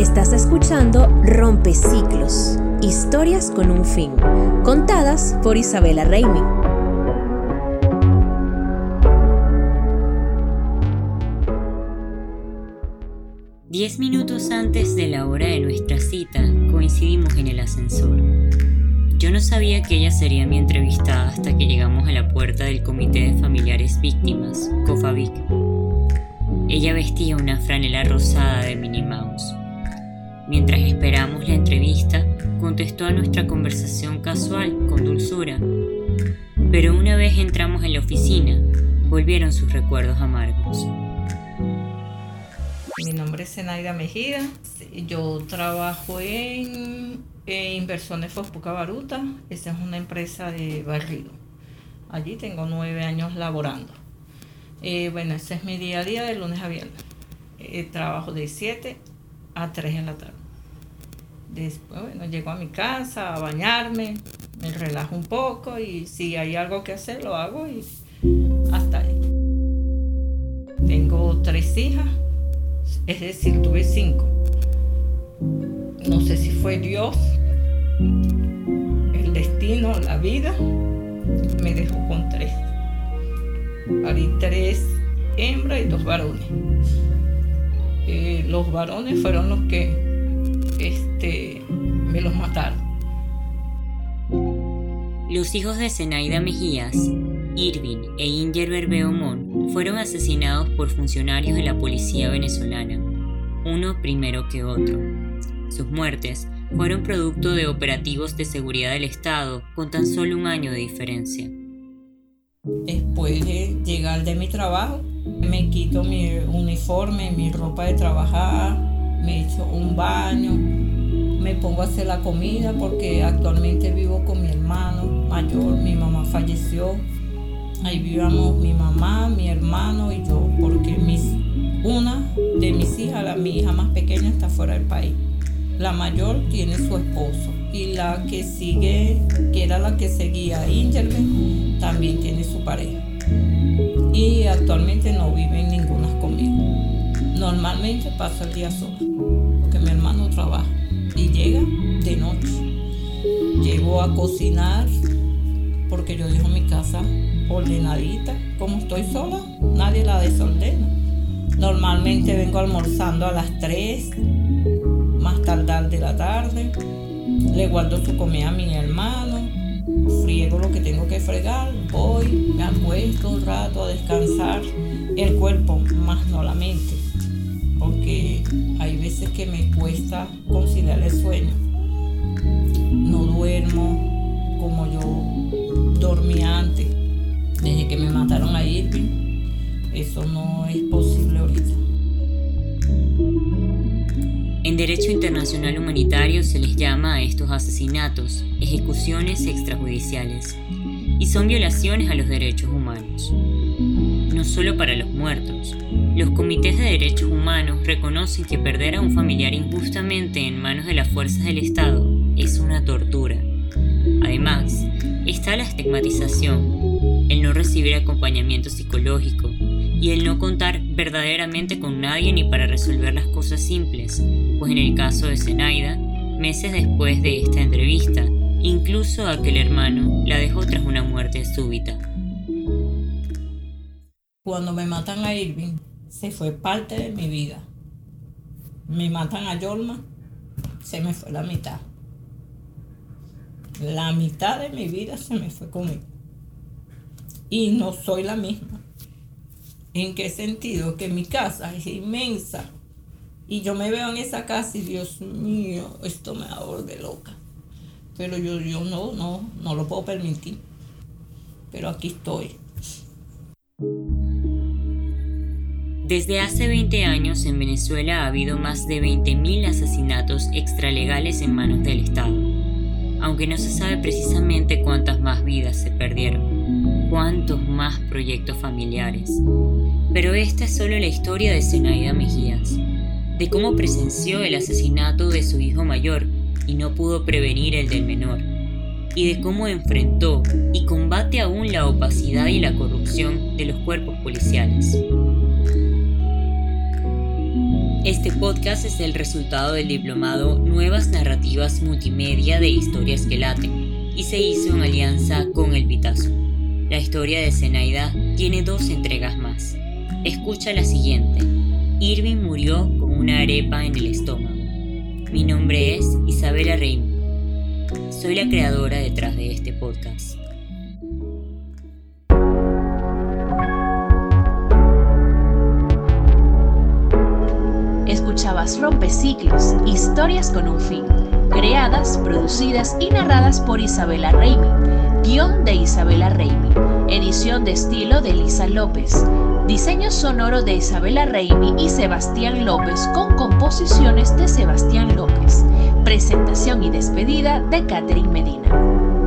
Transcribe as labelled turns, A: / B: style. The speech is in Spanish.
A: Estás escuchando Rompe Ciclos, historias con un fin, contadas por Isabela Reimi.
B: Diez minutos antes de la hora de nuestra cita, coincidimos en el ascensor. Yo no sabía que ella sería mi entrevistada hasta que llegamos a la puerta del Comité de Familiares Víctimas, COFAVIC. Ella vestía una franela rosada de Minnie Mouse. Mientras esperamos la entrevista, contestó a nuestra conversación casual con dulzura. Pero una vez entramos en la oficina, volvieron sus recuerdos amargos.
C: Mi nombre es Zenaida Mejía. Yo trabajo en, Inversiones Fospuca Baruta. Esta es una empresa de barrido. Allí tengo nueve años laborando. Eh, bueno, ese es mi día a día de lunes a viernes. Eh, trabajo de 7 a 3 en la tarde. Después, bueno, llego a mi casa a bañarme, me relajo un poco y si hay algo que hacer lo hago y hasta ahí. Tengo tres hijas, es decir, tuve cinco. No sé si fue Dios, el destino, la vida, me dejó con tres. Parí tres hembras y dos varones. Eh, los varones fueron los que este, me los mataron.
B: Los hijos de Zenaida Mejías, Irving e Inger Berbeomón fueron asesinados por funcionarios de la policía venezolana, uno primero que otro. Sus muertes fueron producto de operativos de seguridad del Estado con tan solo un año de diferencia.
C: Después de llegar de mi trabajo, me quito mi uniforme, mi ropa de trabajar, me echo un baño, me pongo a hacer la comida porque actualmente vivo con mi hermano mayor, mi mamá falleció. Ahí vivíamos mi mamá, mi hermano y yo, porque una de mis hijas, la, mi hija más pequeña, está fuera del país. La mayor tiene su esposo y la que sigue, que era la que seguía Ingerben, también tiene su pareja. Y actualmente no conmigo. Normalmente paso el día solo, porque mi hermano trabaja y llega de noche. Llego a cocinar porque yo dejo mi casa ordenadita. Como estoy sola, nadie la desordena. Normalmente vengo almorzando a las 3, más tardar de la tarde. Le guardo su comida a mi hermano. Friego lo que tengo que fregar. Voy, me acuesto un rato a descansar el cuerpo, más no la mente porque hay veces que me cuesta conciliar el sueño. No duermo como yo dormía antes, desde que me mataron a Irving. Eso no es posible ahorita.
B: En derecho internacional humanitario se les llama a estos asesinatos ejecuciones extrajudiciales y son violaciones a los derechos humanos no solo para los muertos. Los comités de derechos humanos reconocen que perder a un familiar injustamente en manos de las fuerzas del Estado es una tortura. Además, está la estigmatización, el no recibir acompañamiento psicológico y el no contar verdaderamente con nadie ni para resolver las cosas simples, pues en el caso de Zenaida, meses después de esta entrevista, incluso aquel hermano la dejó tras una muerte súbita.
C: Cuando me matan a Irving, se fue parte de mi vida. Me matan a Yolma, se me fue la mitad. La mitad de mi vida se me fue conmigo. Y no soy la misma. ¿En qué sentido? Que mi casa es inmensa. Y yo me veo en esa casa y Dios mío, esto me da de loca. Pero yo, yo no, no, no lo puedo permitir. Pero aquí estoy.
B: Desde hace 20 años en Venezuela ha habido más de 20.000 asesinatos extralegales en manos del Estado, aunque no se sabe precisamente cuántas más vidas se perdieron, cuántos más proyectos familiares. Pero esta es solo la historia de Zenaida Mejías, de cómo presenció el asesinato de su hijo mayor y no pudo prevenir el del menor, y de cómo enfrentó y combate aún la opacidad y la corrupción de los cuerpos policiales. Este podcast es el resultado del diplomado Nuevas Narrativas Multimedia de Historias que y se hizo en alianza con El Pitazo. La historia de Zenaida tiene dos entregas más. Escucha la siguiente. Irving murió con una arepa en el estómago. Mi nombre es Isabela Reim. Soy la creadora detrás de este podcast.
A: Escuchabas Rompeciclos, historias con un fin, creadas, producidas y narradas por Isabela Reimi, guion de Isabela Reimi, edición de estilo de Lisa López, diseño sonoro de Isabela Reimi y Sebastián López con composiciones de Sebastián López, presentación y despedida de Catherine Medina.